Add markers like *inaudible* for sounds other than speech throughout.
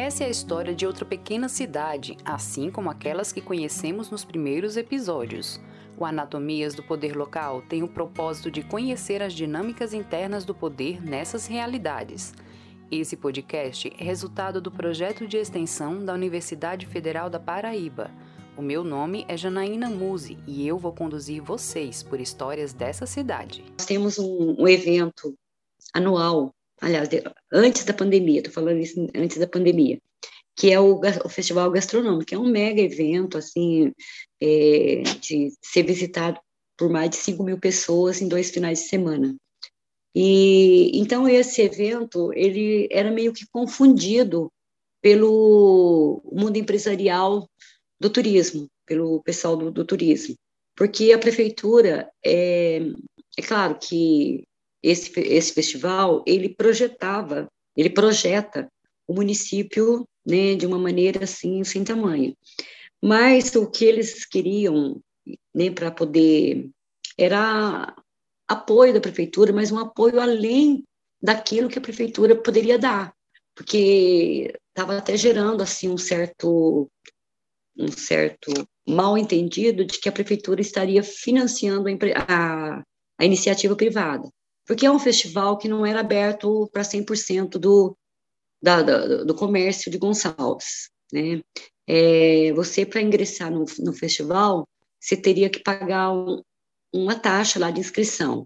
Essa é a história de outra pequena cidade, assim como aquelas que conhecemos nos primeiros episódios. O Anatomias do Poder Local tem o propósito de conhecer as dinâmicas internas do poder nessas realidades. Esse podcast é resultado do projeto de extensão da Universidade Federal da Paraíba. O meu nome é Janaína Muse e eu vou conduzir vocês por histórias dessa cidade. Nós temos um, um evento anual, aliás, antes da pandemia, estou falando isso antes da pandemia, que é o, o, Festival Gastronômico, que é um mega evento, assim, é, de ser visitado por mais de 5 mil pessoas em dois finais de semana. E então esse evento ele era meio que confundido pelo mundo empresarial do turismo, pelo pessoal do, do turismo, porque a prefeitura é, é claro que esse esse festival ele projetava, ele projeta o município né, de uma maneira assim sem tamanho, mas o que eles queriam né, para poder era apoio da prefeitura, mas um apoio além daquilo que a prefeitura poderia dar, porque estava até gerando assim um certo um certo mal entendido de que a prefeitura estaria financiando a, a iniciativa privada, porque é um festival que não era aberto para 100% do, da, da, do comércio de Gonçalves, né? É, você para ingressar no, no festival, você teria que pagar um, uma taxa lá de inscrição.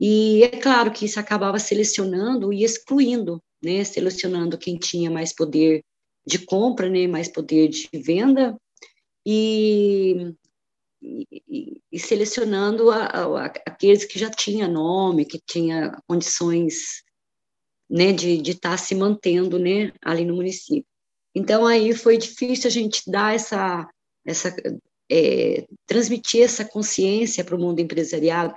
E é claro que isso acabava selecionando e excluindo, né, selecionando quem tinha mais poder de compra, né, mais poder de venda, e, e, e selecionando a, a, aqueles que já tinham nome, que tinha condições né, de estar tá se mantendo né, ali no município. Então, aí foi difícil a gente dar essa, essa é, transmitir essa consciência para o mundo empresarial,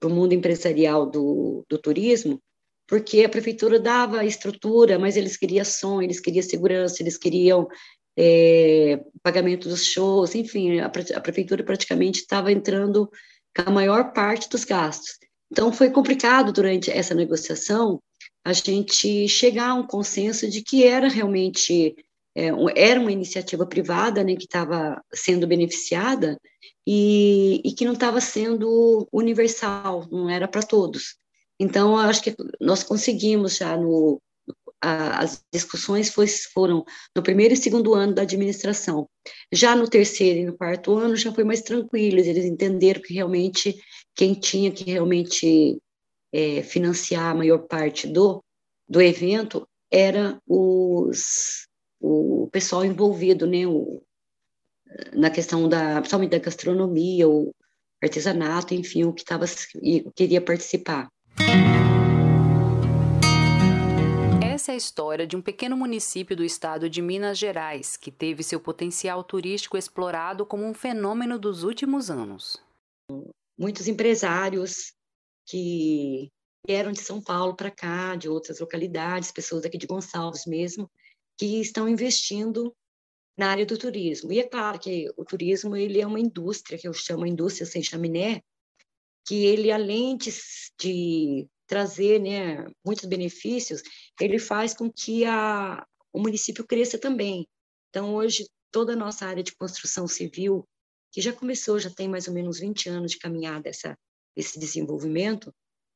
para o mundo empresarial do, do turismo, porque a prefeitura dava estrutura, mas eles queriam som, eles queriam segurança, eles queriam é, pagamento dos shows, enfim, a, a prefeitura praticamente estava entrando com a maior parte dos gastos. Então, foi complicado durante essa negociação a gente chegar a um consenso de que era realmente é, era uma iniciativa privada né, que estava sendo beneficiada e, e que não estava sendo universal, não era para todos. Então, acho que nós conseguimos já no. A, as discussões foi, foram no primeiro e segundo ano da administração. Já no terceiro e no quarto ano já foi mais tranquilo, eles entenderam que realmente quem tinha que realmente é, financiar a maior parte do, do evento era os, o pessoal envolvido, né, o, na questão da, principalmente da gastronomia, o artesanato, enfim, o que tava, queria participar. Essa é a história de um pequeno município do estado de Minas Gerais que teve seu potencial turístico explorado como um fenômeno dos últimos anos. Muitos empresários que vieram de São Paulo para cá, de outras localidades, pessoas daqui de Gonçalves mesmo, que estão investindo na área do turismo. E é claro que o turismo ele é uma indústria, que eu chamo indústria sem chaminé, que ele, além de trazer né, muitos benefícios, ele faz com que a, o município cresça também. Então, hoje, toda a nossa área de construção civil, que já começou, já tem mais ou menos 20 anos de caminhada essa, esse desenvolvimento,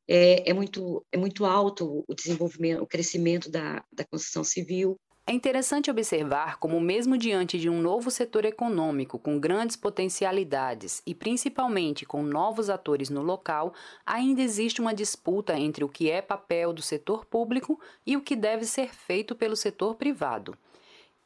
é, é, muito, é muito alto o desenvolvimento, o crescimento da, da construção civil, é interessante observar como, mesmo diante de um novo setor econômico com grandes potencialidades e principalmente com novos atores no local, ainda existe uma disputa entre o que é papel do setor público e o que deve ser feito pelo setor privado.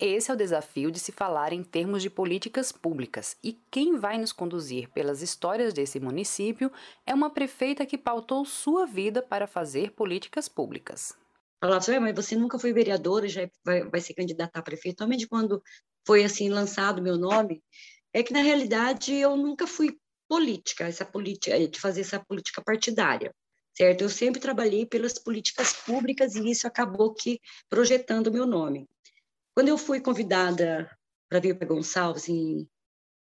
Esse é o desafio de se falar em termos de políticas públicas, e quem vai nos conduzir pelas histórias desse município é uma prefeita que pautou sua vida para fazer políticas públicas falava assim, mas você nunca foi vereadora, já vai, vai se candidatar a prefeito. Somente quando foi assim lançado meu nome, é que na realidade eu nunca fui política, essa política de fazer essa política partidária, certo? Eu sempre trabalhei pelas políticas públicas e isso acabou que projetando meu nome. Quando eu fui convidada para vir para Gonçalves,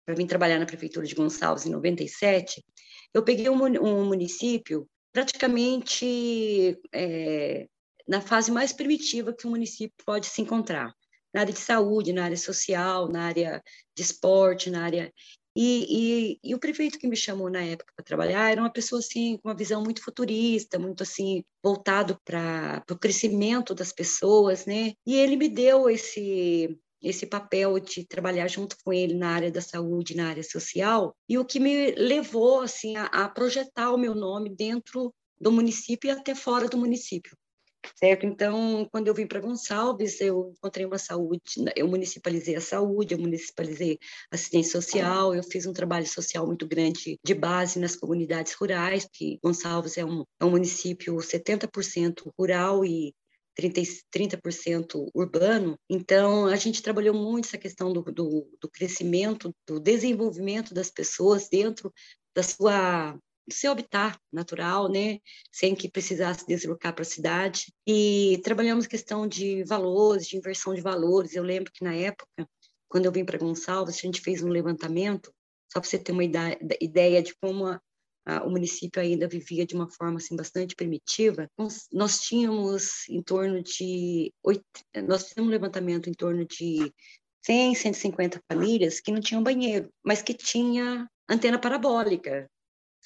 para vir trabalhar na prefeitura de Gonçalves em 97, eu peguei um, um município praticamente é, na fase mais primitiva que o município pode se encontrar. na área de saúde, na área social, na área de esporte, na área e, e, e, o prefeito que me chamou na época para trabalhar era uma pessoa assim com uma visão muito futurista, muito assim voltado para o crescimento das pessoas, né? E ele me deu esse esse papel de trabalhar junto com ele na área da saúde, na área social, e o que me levou assim a, a projetar o meu nome dentro do município e até fora do município certo? Então, quando eu vim para Gonçalves, eu encontrei uma saúde, eu municipalizei a saúde, eu municipalizei assistência social, eu fiz um trabalho social muito grande de base nas comunidades rurais, que Gonçalves é um, é um município 70% rural e 30%, 30% urbano. Então, a gente trabalhou muito essa questão do, do, do crescimento, do desenvolvimento das pessoas dentro da sua seu habitat natural, né, sem que precisasse deslocar para a cidade. E trabalhamos questão de valores, de inversão de valores. Eu lembro que na época, quando eu vim para Gonçalves, a gente fez um levantamento, só para você ter uma ideia de como a, a, o município ainda vivia de uma forma assim bastante primitiva. Nós, tínhamos em torno de nós fizemos um levantamento em torno de 100, 150 famílias que não tinham banheiro, mas que tinha antena parabólica,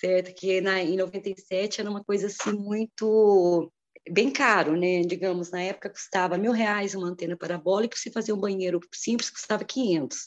certo? Que na, em 97 era uma coisa assim muito bem caro, né? Digamos, na época custava mil reais uma antena parabólica, se fazer um banheiro simples custava 500.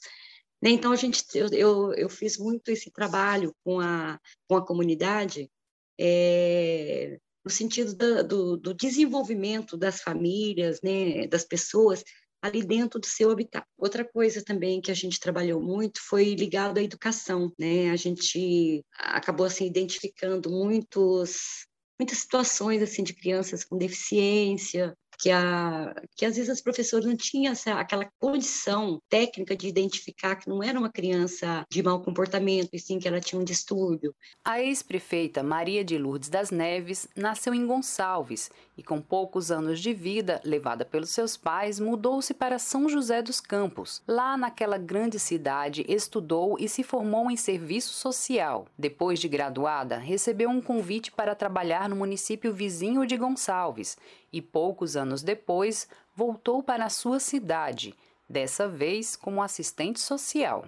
Né? Então a gente, eu, eu, eu, fiz muito esse trabalho com a com a comunidade é, no sentido do, do, desenvolvimento das famílias, né? Das pessoas ali dentro do seu habitat. Outra coisa também que a gente trabalhou muito foi ligado à educação, né? A gente acabou assim identificando muitos muitas situações assim de crianças com deficiência, que, a, que às vezes as professoras não tinham essa, aquela condição técnica de identificar que não era uma criança de mau comportamento, e sim que ela tinha um distúrbio. A ex-prefeita Maria de Lourdes das Neves nasceu em Gonçalves e, com poucos anos de vida, levada pelos seus pais, mudou-se para São José dos Campos. Lá naquela grande cidade, estudou e se formou em serviço social. Depois de graduada, recebeu um convite para trabalhar no município vizinho de Gonçalves e poucos anos depois voltou para a sua cidade, dessa vez como assistente social.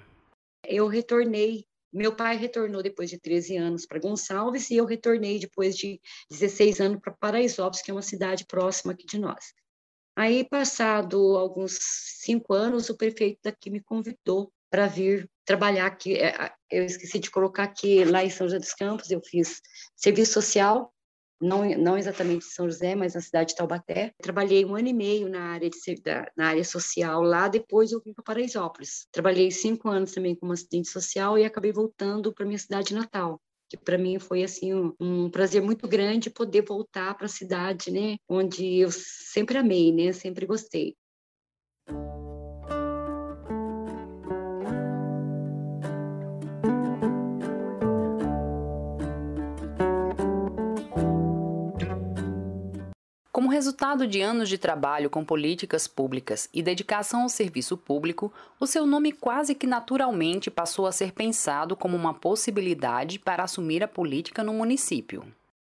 Eu retornei, meu pai retornou depois de 13 anos para Gonçalves e eu retornei depois de 16 anos para Paraisópolis, que é uma cidade próxima aqui de nós. Aí, passado alguns cinco anos, o prefeito daqui me convidou para vir trabalhar aqui. É, eu esqueci de colocar aqui, lá em São José dos Campos, eu fiz serviço social não, não exatamente em São José, mas na cidade de Taubaté. Trabalhei um ano e meio na área, de, da, na área social lá, depois eu vim para Paraisópolis. Trabalhei cinco anos também como assistente social e acabei voltando para minha cidade natal que para mim foi assim um, um, prazer muito grande poder voltar para a cidade, né, onde eu sempre amei, né, sempre gostei. Como resultado de anos de trabalho com políticas públicas e dedicação ao serviço público, o seu nome quase que naturalmente passou a ser pensado como uma possibilidade para assumir a política no município.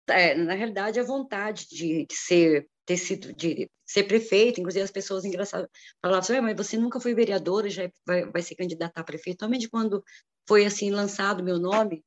É, na realidade, a vontade de, de ser ter sido de ser prefeito, inclusive as pessoas engraçadas falavam assim, mas você nunca foi vereadora, já vai, vai se candidatar a prefeito. Somente quando foi assim lançado meu nome,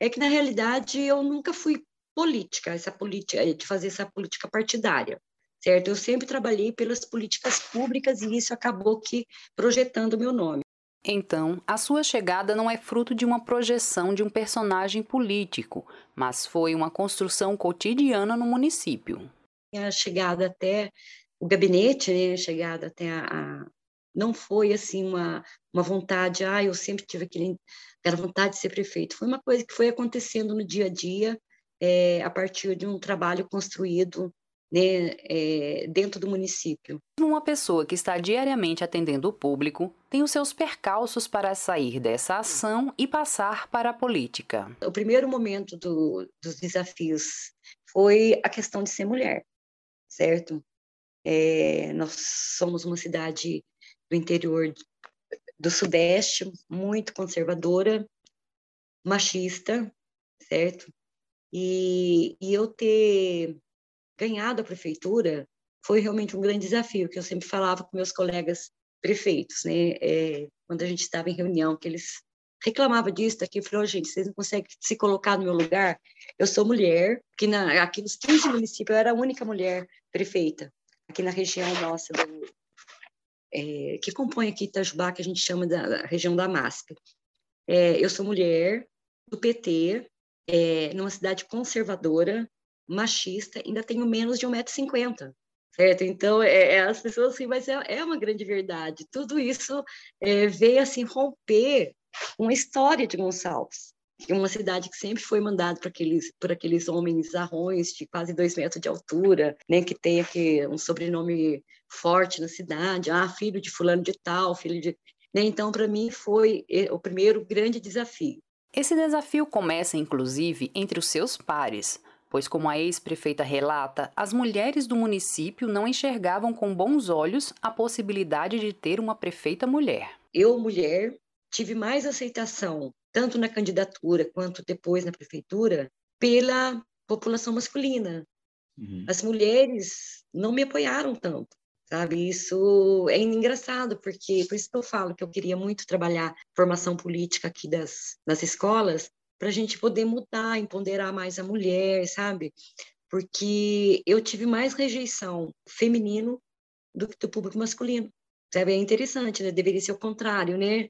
é que na realidade eu nunca fui política, essa política, eh, de fazer essa política partidária, certo? Eu sempre trabalhei pelas políticas públicas e isso acabou que projetando o meu nome. Então, a sua chegada não é fruto de uma projeção de um personagem político, mas foi uma construção cotidiana no município. A chegada até o gabinete, né, a chegada até a, a não foi assim uma, uma vontade, ah, eu sempre tive aquele, aquela vontade de ser prefeito. Foi uma coisa que foi acontecendo no dia a dia, é, a partir de um trabalho construído né, é, dentro do município. Uma pessoa que está diariamente atendendo o público tem os seus percalços para sair dessa ação e passar para a política. O primeiro momento do, dos desafios foi a questão de ser mulher, certo? É, nós somos uma cidade do interior do Sudeste, muito conservadora, machista, certo? E, e eu ter ganhado a prefeitura foi realmente um grande desafio, que eu sempre falava com meus colegas prefeitos, né? É, quando a gente estava em reunião, que eles reclamava disso, daqui, falou, oh, gente, vocês não conseguem se colocar no meu lugar? Eu sou mulher, que na, aqui nos 15 municípios eu era a única mulher prefeita, aqui na região nossa, do, é, que compõe aqui Itajubá, que a gente chama da, da região da MASP. É, eu sou mulher do PT, é, numa cidade conservadora, machista, ainda tenho menos de 1,50m. Certo? Então, é, é, as pessoas assim, mas é, é uma grande verdade. Tudo isso é, veio assim romper uma história de Gonçalves, uma cidade que sempre foi mandada por aqueles, por aqueles homens arrões de quase dois metros de altura, né, que tem aqui um sobrenome forte na cidade, ah, filho de fulano de tal, filho de... Né? Então, para mim, foi é, o primeiro grande desafio. Esse desafio começa, inclusive, entre os seus pares, pois, como a ex-prefeita relata, as mulheres do município não enxergavam com bons olhos a possibilidade de ter uma prefeita mulher. Eu, mulher, tive mais aceitação, tanto na candidatura quanto depois na prefeitura, pela população masculina. Uhum. As mulheres não me apoiaram tanto, sabe? Isso é engraçado, porque por isso que eu falo que eu queria muito trabalhar formação política aqui das, das escolas, para a gente poder mudar, empoderar mais a mulher, sabe? Porque eu tive mais rejeição feminino do que do público masculino. Sabe? É interessante, né? Deveria ser o contrário, né?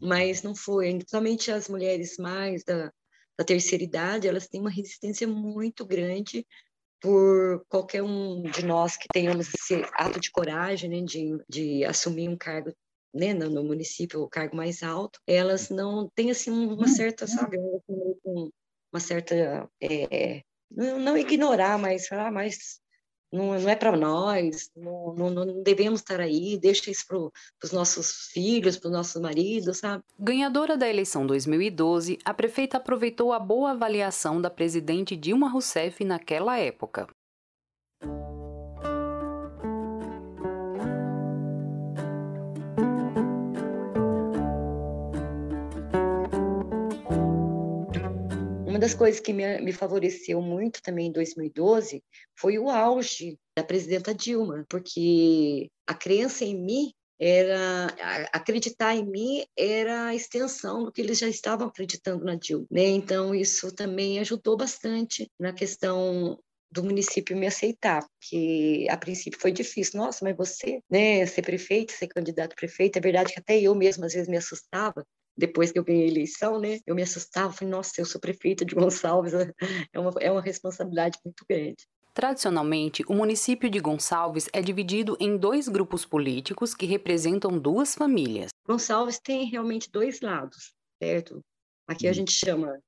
mas não foi. Principalmente as mulheres mais da, da terceira idade, elas têm uma resistência muito grande por qualquer um de nós que tenhamos esse ato de coragem, né, de, de assumir um cargo né, no, município, o cargo mais alto, elas não têm assim uma certa, sabe, uma certa é, não, não, ignorar, mas falar, ah, mas não, não é para nós, não, não, não, devemos estar aí, deixa isso para os nossos filhos, para os nossos maridos, sabe? Ganhadora da eleição 2012, a prefeita aproveitou a boa avaliação da presidente Dilma Rousseff naquela época. Uma das coisas que me, me favoreceu muito também em 2012 foi o auge da presidenta Dilma, porque a crença em mim era acreditar em mim era a extensão do que eles já estavam acreditando na Dilma, né? Então isso também ajudou bastante na questão do município me aceitar, porque a princípio foi difícil. Nossa, mas você, né, ser prefeito, ser candidato a prefeito, é verdade que até eu mesma às vezes me assustava, depois que eu ganhei a eleição, né, eu me assustava, falei, nossa, eu sou prefeita de Gonçalves, *laughs* é uma, é uma responsabilidade muito grande. Tradicionalmente, o município de Gonçalves é dividido em dois grupos políticos que representam duas famílias. Gonçalves tem realmente dois lados, certo? Aqui a uhum. gente chama,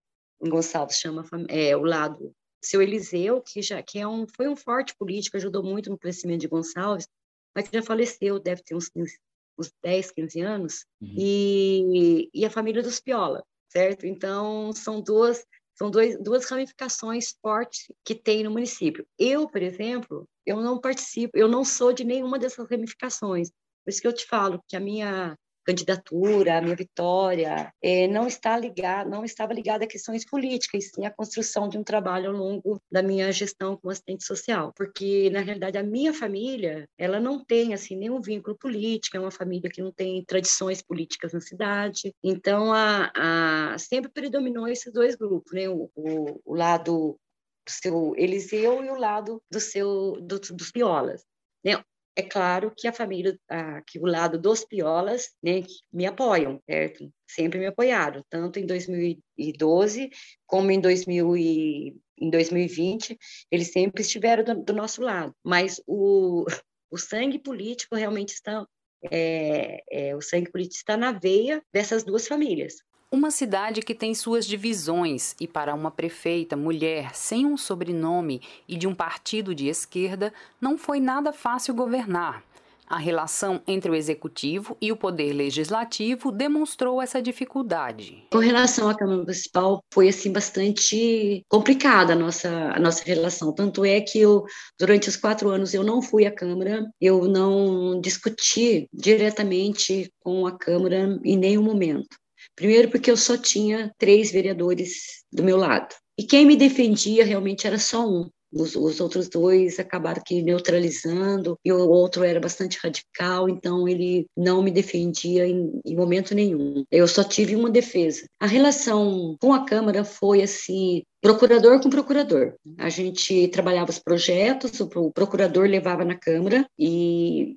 em Gonçalves chama é, o lado seu Eliseu, que já que é um, foi um forte político, ajudou muito no crescimento de Gonçalves, mas que já faleceu, deve ter uns 15, uns 10, 15 anos, uhum. e, e a família dos Piola, certo? Então, são duas, são dois, duas ramificações fortes que tem no município. Eu, por exemplo, eu não participo, eu não sou de nenhuma dessas ramificações. Por isso que eu te falo que a minha candidatura, a minha vitória, é, não está ligada, não estava ligada a questões políticas, sim a construção de um trabalho ao longo da minha gestão como assistente social, porque na realidade a minha família, ela não tem assim nenhum vínculo político, é uma família que não tem tradições políticas na cidade, então a, a sempre predominou esses dois grupos, né, o, o, o lado do seu Eliseu e o lado do seu do, dos Piolas. Né? É claro que a família, que o lado dos piolas, né, me apoiam, certo? Sempre me apoiaram, tanto em 2012 como em, 2000 e, em 2020, eles sempre estiveram do, do nosso lado. Mas o, *laughs* o sangue político realmente está é, é, o sangue político está na veia dessas duas famílias. Uma cidade que tem suas divisões e para uma prefeita mulher sem um sobrenome e de um partido de esquerda não foi nada fácil governar. A relação entre o executivo e o poder legislativo demonstrou essa dificuldade. Com relação à Câmara Municipal, foi assim bastante complicada a nossa, a nossa relação. Tanto é que eu, durante os quatro anos, eu não fui à Câmara, eu não discuti diretamente com a Câmara em nenhum momento. Primeiro, porque eu só tinha três vereadores do meu lado. E quem me defendia realmente era só um, os, os, outros dois acabaram que neutralizando, e o outro era bastante radical, então ele não me defendia em, em momento nenhum. Eu só tive uma defesa. A relação com a Câmara foi assim, procurador com procurador. A gente trabalhava os projetos, o procurador levava na Câmara e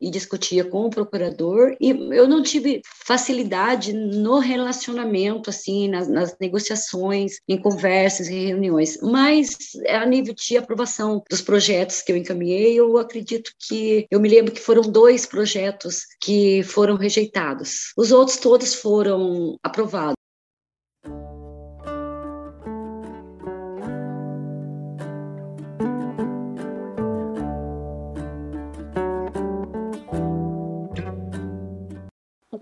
e discutia com o procurador e eu não tive facilidade no relacionamento assim nas, nas, negociações em conversas em reuniões. Mas a nível de aprovação dos projetos que eu encaminhei eu acredito que eu me lembro que foram dois projetos que foram rejeitados. Os outros todos foram aprovados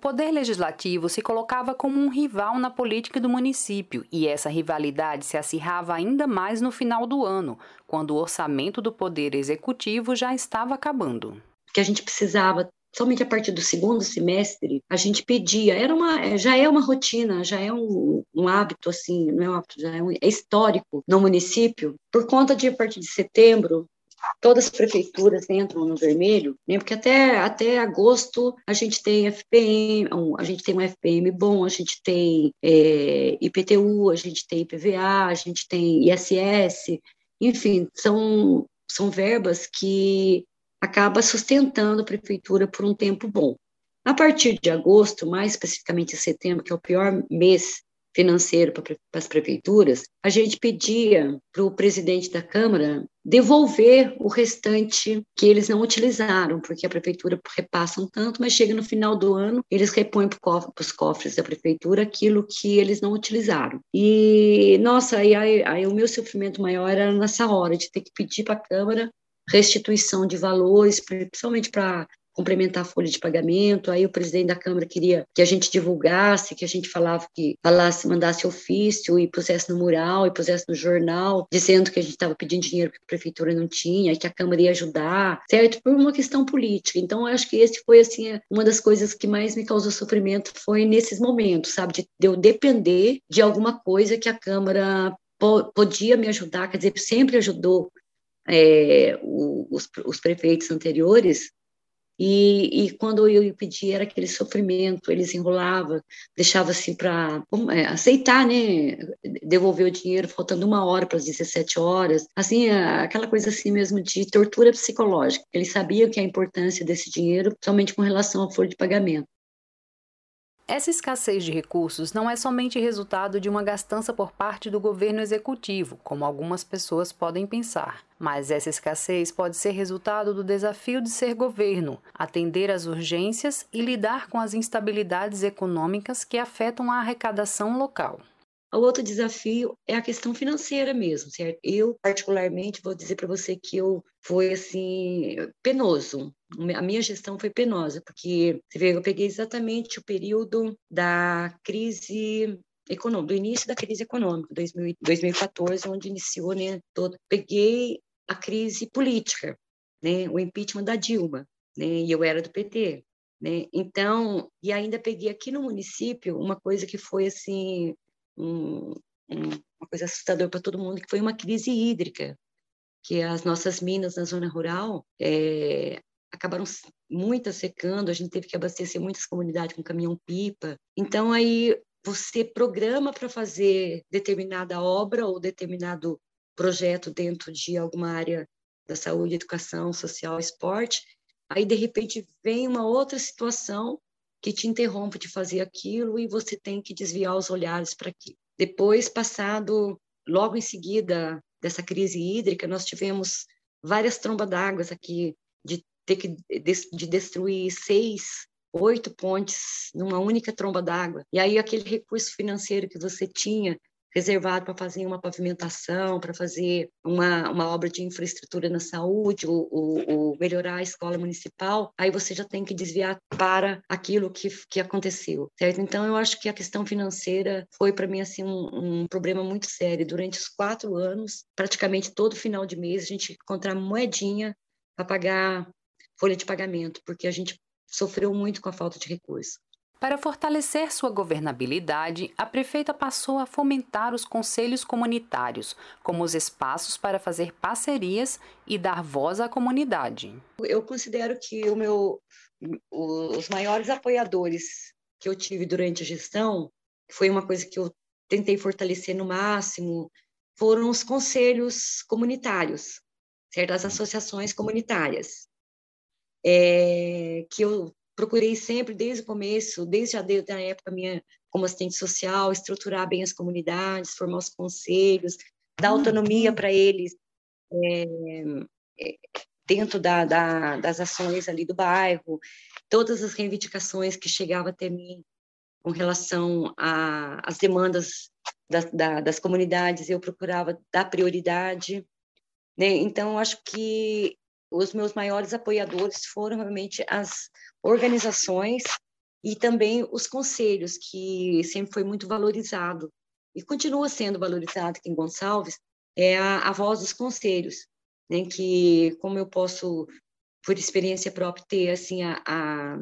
poder legislativo se colocava como um rival na política do município e essa rivalidade se acirrava ainda mais no final do ano, quando o orçamento do poder executivo já estava acabando. Que a gente precisava somente a partir do segundo semestre, a gente pedia, era uma, já é uma rotina, já é um, um hábito, assim, não é um hábito, já é, um, é histórico no município, por conta de, a partir de setembro, todas as prefeituras entram no vermelho, né? porque até, até agosto a gente tem FPM, a gente tem um FPM bom, a gente tem é, IPTU, a gente tem IPVA, a gente tem ISS, enfim, são, são verbas que acaba sustentando a prefeitura por um tempo bom. A partir de agosto, mais especificamente setembro, que é o pior mês financeiro para as prefeituras, a gente pedia para o presidente da Câmara devolver o restante que eles não utilizaram, porque a prefeitura repassa um tanto, mas chega no final do ano, eles repõem para os cofres da prefeitura aquilo que eles não utilizaram. E, nossa, aí, aí, o meu sofrimento maior era nessa hora, de ter que pedir para a Câmara restituição de valores, principalmente para complementar a folha de pagamento. Aí o presidente da Câmara queria que a gente divulgasse, que a gente falava que falasse, mandasse ofício e pusesse no mural e pusesse no jornal, dizendo que a gente estava pedindo dinheiro que a prefeitura não tinha e que a Câmara ia ajudar, certo? Por uma questão política. Então, eu acho que esse foi assim uma das coisas que mais me causou sofrimento foi nesses momentos, sabe, de eu depender de alguma coisa que a Câmara podia me ajudar, quer dizer, sempre ajudou é, os, os prefeitos anteriores, e, e, quando eu pedi era aquele sofrimento, eles enrolavam, deixava assim para é, aceitar, né, devolver o dinheiro faltando uma hora para as 17 horas, assim, aquela coisa assim mesmo de tortura psicológica. Eles sabiam que a importância desse dinheiro somente com relação ao folha de pagamento. Essa escassez de recursos não é somente resultado de uma gastança por parte do governo executivo, como algumas pessoas podem pensar, mas essa escassez pode ser resultado do desafio de ser governo, atender às urgências e lidar com as instabilidades econômicas que afetam a arrecadação local. O outro desafio é a questão financeira mesmo, certo? Eu, particularmente, vou dizer para você que eu foi assim penoso. A minha gestão foi penosa, porque você vê, eu peguei exatamente o período da crise econômica, do início da crise econômica, 2014, onde iniciou, né, todo. Peguei a crise política, né, o impeachment da Dilma, né, e eu era do PT, né? Então, e ainda peguei aqui no município uma coisa que foi assim um, um, uma coisa assustadora para todo mundo, que foi uma crise hídrica, que as nossas minas na zona rural é, acabaram muitas secando, a gente teve que abastecer muitas comunidades com caminhão-pipa. Então, aí você programa para fazer determinada obra ou determinado projeto dentro de alguma área da saúde, educação, social, esporte, aí de repente vem uma outra situação que te interrompe de fazer aquilo e você tem que desviar os olhares para aquilo. Depois, passado, logo em seguida dessa crise hídrica, nós tivemos várias trombas d'água aqui, de ter que de destruir seis, oito pontes numa única tromba d'água. E aí aquele recurso financeiro que você tinha reservado para fazer uma pavimentação, para fazer uma, uma obra de infraestrutura na saúde, ou, ou, ou, melhorar a escola municipal, aí você já tem que desviar para aquilo que, que aconteceu, certo? Então, eu acho que a questão financeira foi para mim assim um, um, problema muito sério. Durante os quatro anos, praticamente todo final de mês, a gente encontrar moedinha para pagar folha de pagamento, porque a gente sofreu muito com a falta de recurso. Para fortalecer sua governabilidade, a prefeita passou a fomentar os conselhos comunitários como os espaços para fazer parcerias e dar voz à comunidade. Eu considero que o meu, os maiores apoiadores que eu tive durante a gestão, foi uma coisa que eu tentei fortalecer no máximo, foram os conselhos comunitários, certas associações comunitárias, é, que eu procurei sempre, desde o começo, desde a, desde a época minha como assistente social, estruturar bem as comunidades, formar os conselhos, dar uhum. autonomia para eles é, é, dentro da, da, das ações ali do bairro, todas as reivindicações que chegavam até mim com relação às demandas das, da, das comunidades, eu procurava dar prioridade. Né? Então, acho que os meus maiores apoiadores foram realmente as organizações e também os conselhos, que sempre foi muito valorizado e continua sendo valorizado aqui em Gonçalves, é a, a voz dos conselhos, né, que como eu posso, por experiência própria, ter assim a, a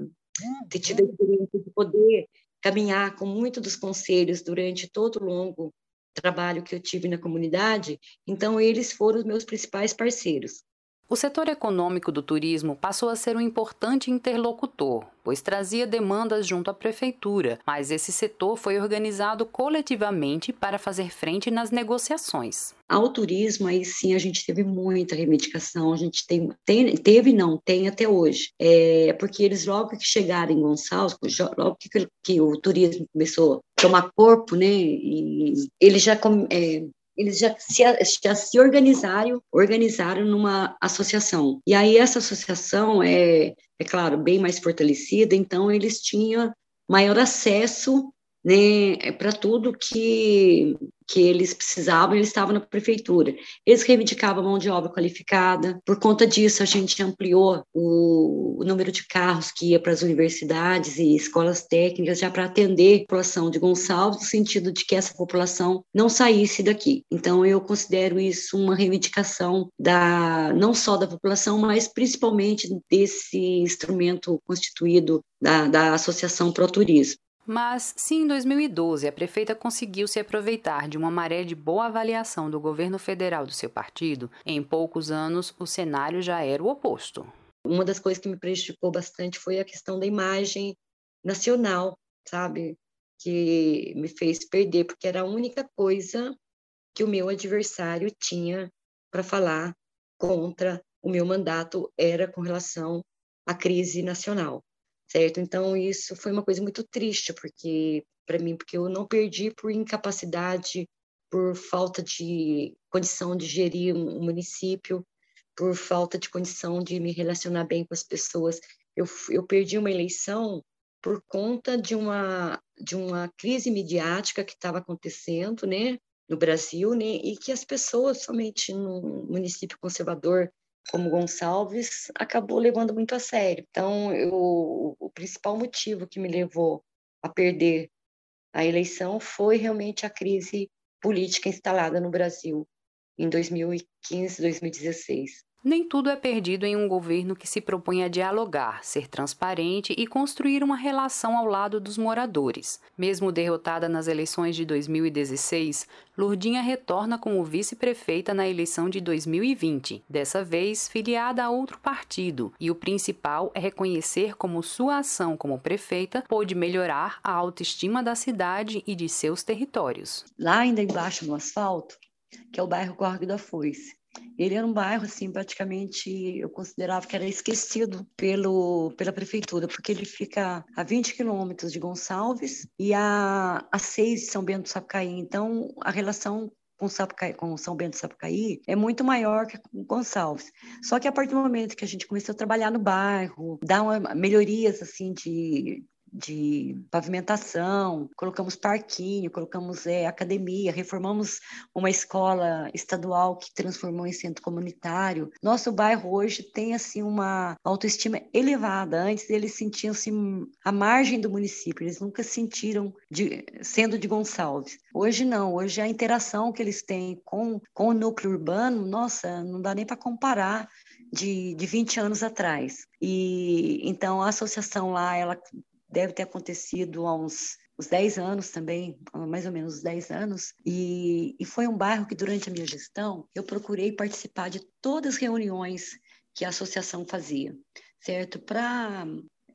ter tido a experiência de poder caminhar com muito dos conselhos durante todo o longo trabalho que eu tive na comunidade, então eles foram os meus principais parceiros. O setor econômico do turismo passou a ser um importante interlocutor, pois trazia demandas junto à prefeitura, mas esse setor foi organizado coletivamente para fazer frente nas negociações. Ao turismo, aí sim a gente teve muita reivindicação, a gente tem, tem teve não, tem até hoje, é, porque eles logo que chegaram em Gonçalves, logo que, que o turismo começou a tomar corpo, né, e eles já é, eles já se, já se organizaram, organizaram numa associação. E aí essa associação é, é claro, bem mais fortalecida, então eles tinham maior acesso né, para tudo que, que eles precisavam, eles estavam na prefeitura. Eles reivindicavam mão de obra qualificada, por conta disso a gente ampliou o, o número de carros que ia para as universidades e escolas técnicas já para atender a população de Gonçalves, no sentido de que essa população não saísse daqui. Então eu considero isso uma reivindicação da não só da população, mas principalmente desse instrumento constituído da, da Associação Pro Turismo. Mas, se em 2012 a prefeita conseguiu se aproveitar de uma maré de boa avaliação do governo federal do seu partido, em poucos anos o cenário já era o oposto. Uma das coisas que me prejudicou bastante foi a questão da imagem nacional, sabe? Que me fez perder, porque era a única coisa que o meu adversário tinha para falar contra o meu mandato era com relação à crise nacional certo? Então isso foi uma coisa muito triste porque para mim, porque eu não perdi por incapacidade, por falta de condição de gerir um município, por falta de condição de me relacionar bem com as pessoas. Eu, eu perdi uma eleição por conta de uma de uma crise midiática que estava acontecendo, né, no Brasil, né, e que as pessoas somente no município conservador como Gonçalves, acabou levando muito a sério. Então, eu, o principal motivo que me levou a perder a eleição foi realmente a crise política instalada no Brasil em 2015, 2016. Nem tudo é perdido em um governo que se propõe a dialogar, ser transparente e construir uma relação ao lado dos moradores. Mesmo derrotada nas eleições de 2016, Lurdinha retorna como vice-prefeita na eleição de 2020, dessa vez filiada a outro partido, e o principal é reconhecer como sua ação como prefeita pôde melhorar a autoestima da cidade e de seus territórios. Lá ainda embaixo no asfalto, que é o bairro Córrego da Foice, ele era um bairro, assim, praticamente, eu considerava que era esquecido pelo, pela prefeitura, porque ele fica a 20 quilômetros de Gonçalves e a, a 6 de São Bento do Sapucaí. Então, a relação com, Sapucaí, com São Bento do Sapucaí é muito maior que com Gonçalves. Só que a partir do momento que a gente começou a trabalhar no bairro, dar uma, melhorias assim de de pavimentação, colocamos parquinho, colocamos é, academia, reformamos uma escola estadual que transformou em centro comunitário. Nosso bairro hoje tem assim uma autoestima elevada. Antes eles sentiam-se à margem do município, eles nunca sentiram de, sendo de Gonçalves. Hoje não, hoje a interação que eles têm com, com o núcleo urbano, nossa, não dá nem para comparar de, de 20 anos atrás. E então a associação lá, ela deve ter acontecido há uns uns 10 anos também, mais ou menos 10 anos, e, e foi um bairro que durante a minha gestão eu procurei participar de todas as reuniões que a associação fazia, certo? Para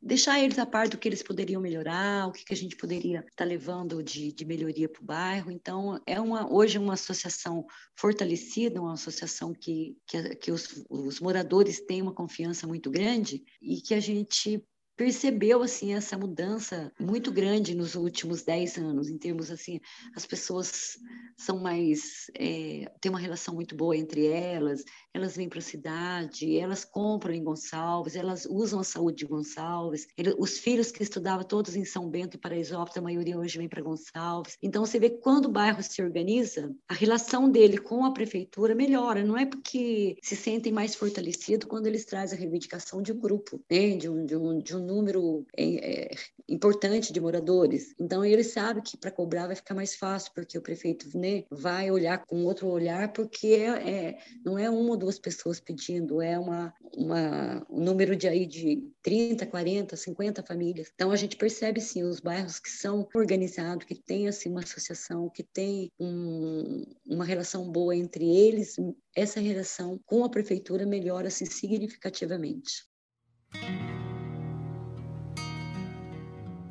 deixar eles a par do que eles poderiam melhorar, o que, que a gente poderia estar tá levando de, de melhoria para o bairro. Então, é uma, hoje uma associação fortalecida, uma associação que, que, que os, os moradores têm uma confiança muito grande e que a gente percebeu assim essa mudança muito grande nos últimos dez anos em termos assim as pessoas são mais é, têm uma relação muito boa entre elas elas vêm para a cidade elas compram em Gonçalves elas usam a saúde de Gonçalves. Ele, os filhos que estudavam todos em São Bento e Paraisópolis a maioria hoje vem para Gonçalves. Então você vê que quando o bairro se organiza a relação dele com a prefeitura melhora. Não é porque se sentem mais fortalecidos quando eles trazem a reivindicação de um grupo né? de um, de um, de um número é, é, importante de moradores. Então, ele sabe que para cobrar vai ficar mais fácil, porque o prefeito né, vai olhar com outro olhar, porque é, é, não é uma ou duas pessoas pedindo, é uma, uma, um número de, aí de 30, 40, 50 famílias. Então, a gente percebe, sim, os bairros que são organizados, que têm assim, uma associação, que tem um, uma relação boa entre eles, essa relação com a prefeitura melhora assim, significativamente.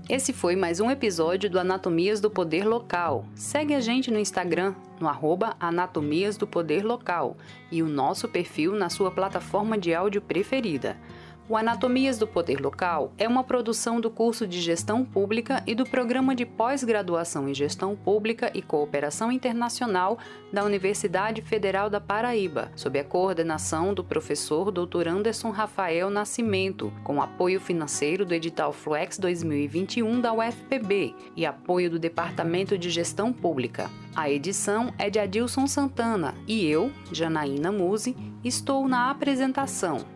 Esse foi mais um episódio do Anatomias do Poder Local. Segue a gente no Instagram, no arroba Anatomias do Poder Local e o nosso perfil na sua plataforma de áudio preferida. O Anatomias do Poder Local é uma produção do curso de Gestão Pública e do Programa de Pós-Graduação em Gestão Pública e Cooperação Internacional da Universidade Federal da Paraíba, sob a coordenação do professor Dr. Anderson Rafael Nascimento, com apoio financeiro do edital Flex 2021 da UFPB e apoio do Departamento de Gestão Pública. A edição é de Adilson Santana e eu, Janaína Muse, estou na apresentação.